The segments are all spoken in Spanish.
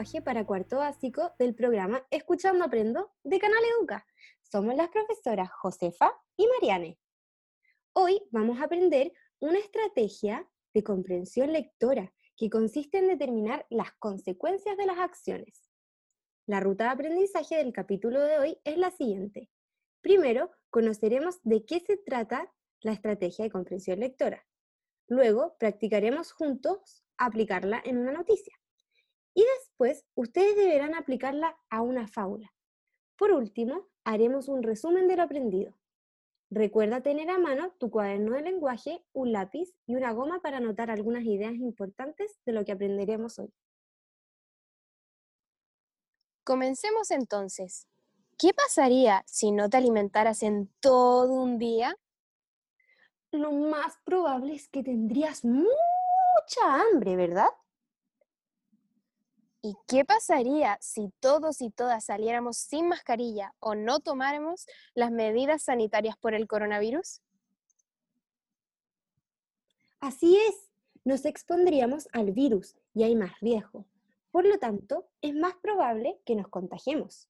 lenguaje para cuarto básico del programa Escuchando Aprendo de Canal Educa. Somos las profesoras Josefa y Mariane. Hoy vamos a aprender una estrategia de comprensión lectora que consiste en determinar las consecuencias de las acciones. La ruta de aprendizaje del capítulo de hoy es la siguiente. Primero, conoceremos de qué se trata la estrategia de comprensión lectora. Luego, practicaremos juntos aplicarla en una noticia. Y después, ustedes deberán aplicarla a una fábula. Por último, haremos un resumen de lo aprendido. Recuerda tener a mano tu cuaderno de lenguaje, un lápiz y una goma para anotar algunas ideas importantes de lo que aprenderemos hoy. Comencemos entonces. ¿Qué pasaría si no te alimentaras en todo un día? Lo más probable es que tendrías mucha hambre, ¿verdad? ¿Y qué pasaría si todos y todas saliéramos sin mascarilla o no tomáramos las medidas sanitarias por el coronavirus? Así es, nos expondríamos al virus y hay más riesgo. Por lo tanto, es más probable que nos contagiemos.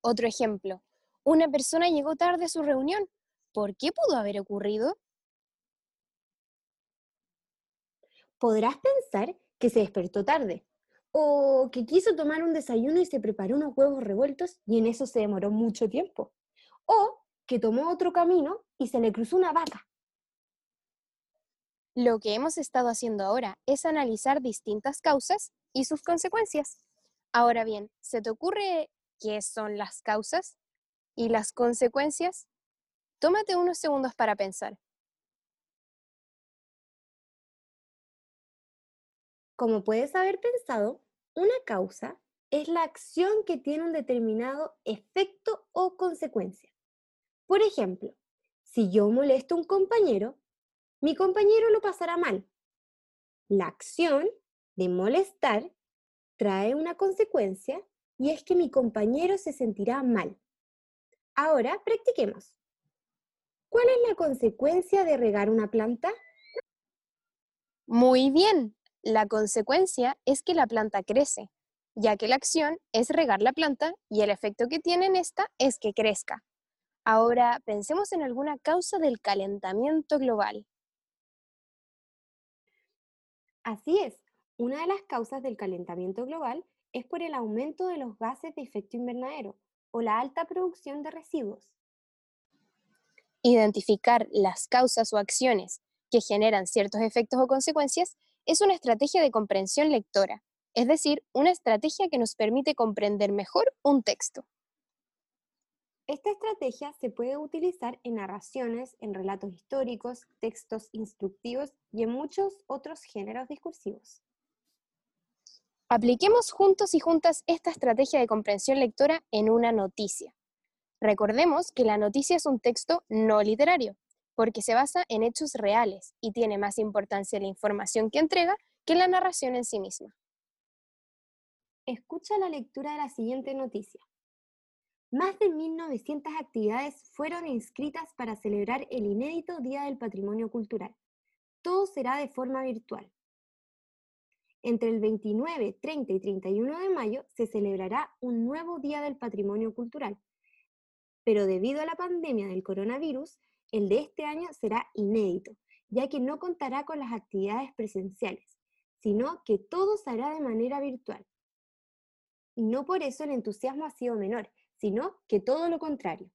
Otro ejemplo, una persona llegó tarde a su reunión. ¿Por qué pudo haber ocurrido? Podrás pensar que se despertó tarde, o que quiso tomar un desayuno y se preparó unos huevos revueltos y en eso se demoró mucho tiempo, o que tomó otro camino y se le cruzó una vaca. Lo que hemos estado haciendo ahora es analizar distintas causas y sus consecuencias. Ahora bien, ¿se te ocurre qué son las causas y las consecuencias? Tómate unos segundos para pensar. Como puedes haber pensado, una causa es la acción que tiene un determinado efecto o consecuencia. Por ejemplo, si yo molesto a un compañero, mi compañero lo pasará mal. La acción de molestar trae una consecuencia y es que mi compañero se sentirá mal. Ahora practiquemos. ¿Cuál es la consecuencia de regar una planta? Muy bien, la consecuencia es que la planta crece, ya que la acción es regar la planta y el efecto que tiene en esta es que crezca. Ahora pensemos en alguna causa del calentamiento global. Así es, una de las causas del calentamiento global es por el aumento de los gases de efecto invernadero o la alta producción de residuos. Identificar las causas o acciones que generan ciertos efectos o consecuencias es una estrategia de comprensión lectora, es decir, una estrategia que nos permite comprender mejor un texto. Esta estrategia se puede utilizar en narraciones, en relatos históricos, textos instructivos y en muchos otros géneros discursivos. Apliquemos juntos y juntas esta estrategia de comprensión lectora en una noticia. Recordemos que la noticia es un texto no literario, porque se basa en hechos reales y tiene más importancia la información que entrega que la narración en sí misma. Escucha la lectura de la siguiente noticia. Más de 1.900 actividades fueron inscritas para celebrar el inédito Día del Patrimonio Cultural. Todo será de forma virtual. Entre el 29, 30 y 31 de mayo se celebrará un nuevo Día del Patrimonio Cultural, pero debido a la pandemia del coronavirus, el de este año será inédito, ya que no contará con las actividades presenciales, sino que todo se hará de manera virtual. Y no por eso el entusiasmo ha sido menor, sino que todo lo contrario.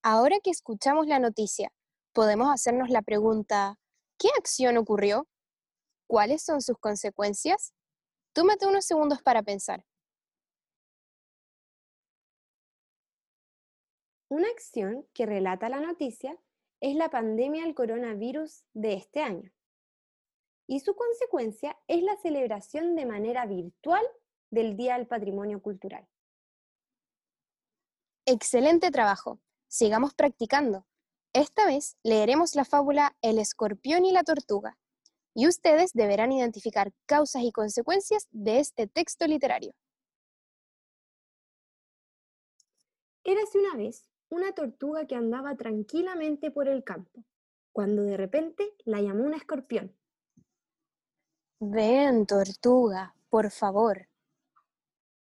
Ahora que escuchamos la noticia, podemos hacernos la pregunta, ¿qué acción ocurrió? ¿Cuáles son sus consecuencias? Tómate unos segundos para pensar. Una acción que relata la noticia es la pandemia del coronavirus de este año. Y su consecuencia es la celebración de manera virtual del Día del Patrimonio Cultural. Excelente trabajo. Sigamos practicando. Esta vez leeremos la fábula El escorpión y la tortuga, y ustedes deberán identificar causas y consecuencias de este texto literario. Érase una vez una tortuga que andaba tranquilamente por el campo, cuando de repente la llamó un escorpión. Ven, tortuga, por favor.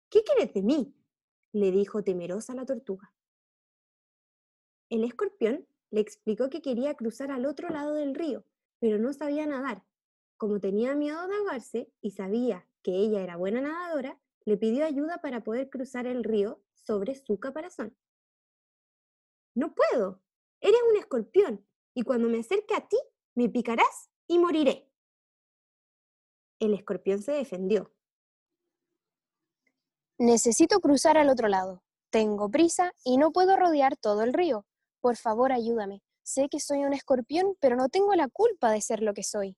¿Qué quieres de mí? le dijo temerosa la tortuga. El escorpión le explicó que quería cruzar al otro lado del río, pero no sabía nadar. Como tenía miedo de ahogarse y sabía que ella era buena nadadora, le pidió ayuda para poder cruzar el río sobre su caparazón. No puedo, eres un escorpión, y cuando me acerque a ti, me picarás y moriré. El escorpión se defendió. Necesito cruzar al otro lado. Tengo prisa y no puedo rodear todo el río. Por favor, ayúdame. Sé que soy un escorpión, pero no tengo la culpa de ser lo que soy.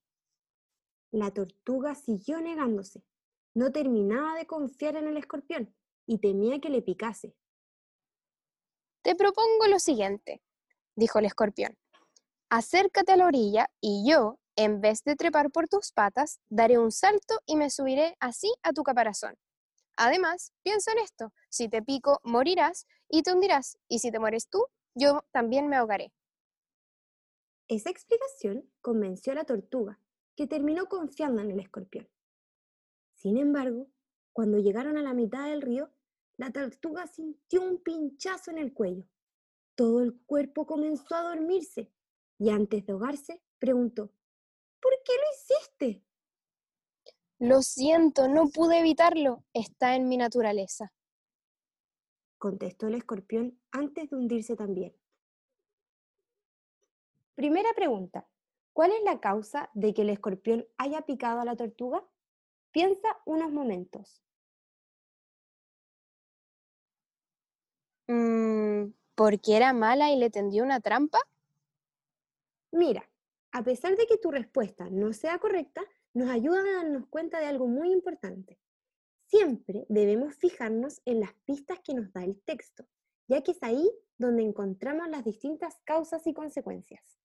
La tortuga siguió negándose. No terminaba de confiar en el escorpión y temía que le picase. Te propongo lo siguiente, dijo el escorpión. Acércate a la orilla y yo, en vez de trepar por tus patas, daré un salto y me subiré así a tu caparazón. Además, piensa en esto, si te pico, morirás y te hundirás, y si te mueres tú, yo también me ahogaré. Esa explicación convenció a la tortuga, que terminó confiando en el escorpión. Sin embargo, cuando llegaron a la mitad del río, la tortuga sintió un pinchazo en el cuello. Todo el cuerpo comenzó a dormirse y antes de ahogarse preguntó, ¿por qué lo hiciste? Lo siento, no pude evitarlo, está en mi naturaleza. Contestó el escorpión antes de hundirse también. Primera pregunta. ¿Cuál es la causa de que el escorpión haya picado a la tortuga? Piensa unos momentos. Mm, ¿Porque era mala y le tendió una trampa? Mira, a pesar de que tu respuesta no sea correcta, nos ayuda a darnos cuenta de algo muy importante. Siempre debemos fijarnos en las pistas que nos da el texto, ya que es ahí donde encontramos las distintas causas y consecuencias.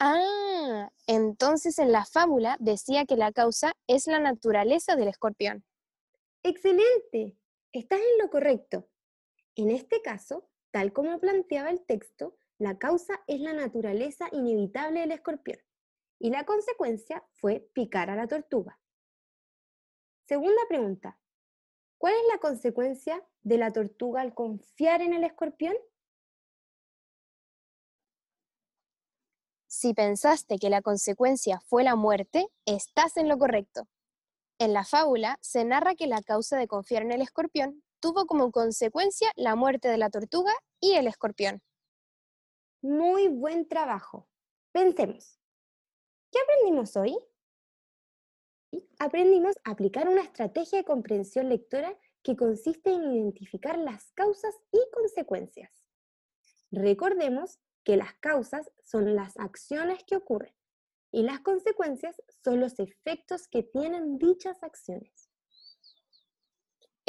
Ah, entonces en la fábula decía que la causa es la naturaleza del escorpión. Excelente, estás en lo correcto. En este caso, tal como planteaba el texto, la causa es la naturaleza inevitable del escorpión y la consecuencia fue picar a la tortuga. Segunda pregunta, ¿cuál es la consecuencia de la tortuga al confiar en el escorpión? Si pensaste que la consecuencia fue la muerte, estás en lo correcto. En la fábula se narra que la causa de confiar en el escorpión tuvo como consecuencia la muerte de la tortuga y el escorpión. Muy buen trabajo. Pensemos. ¿Qué aprendimos hoy? Aprendimos a aplicar una estrategia de comprensión lectora que consiste en identificar las causas y consecuencias. Recordemos que las causas son las acciones que ocurren y las consecuencias son los efectos que tienen dichas acciones.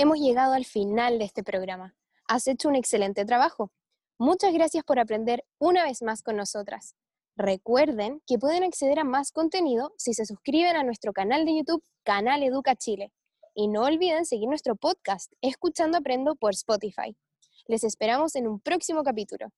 Hemos llegado al final de este programa. Has hecho un excelente trabajo. Muchas gracias por aprender una vez más con nosotras. Recuerden que pueden acceder a más contenido si se suscriben a nuestro canal de YouTube, Canal Educa Chile. Y no olviden seguir nuestro podcast, Escuchando Aprendo por Spotify. Les esperamos en un próximo capítulo.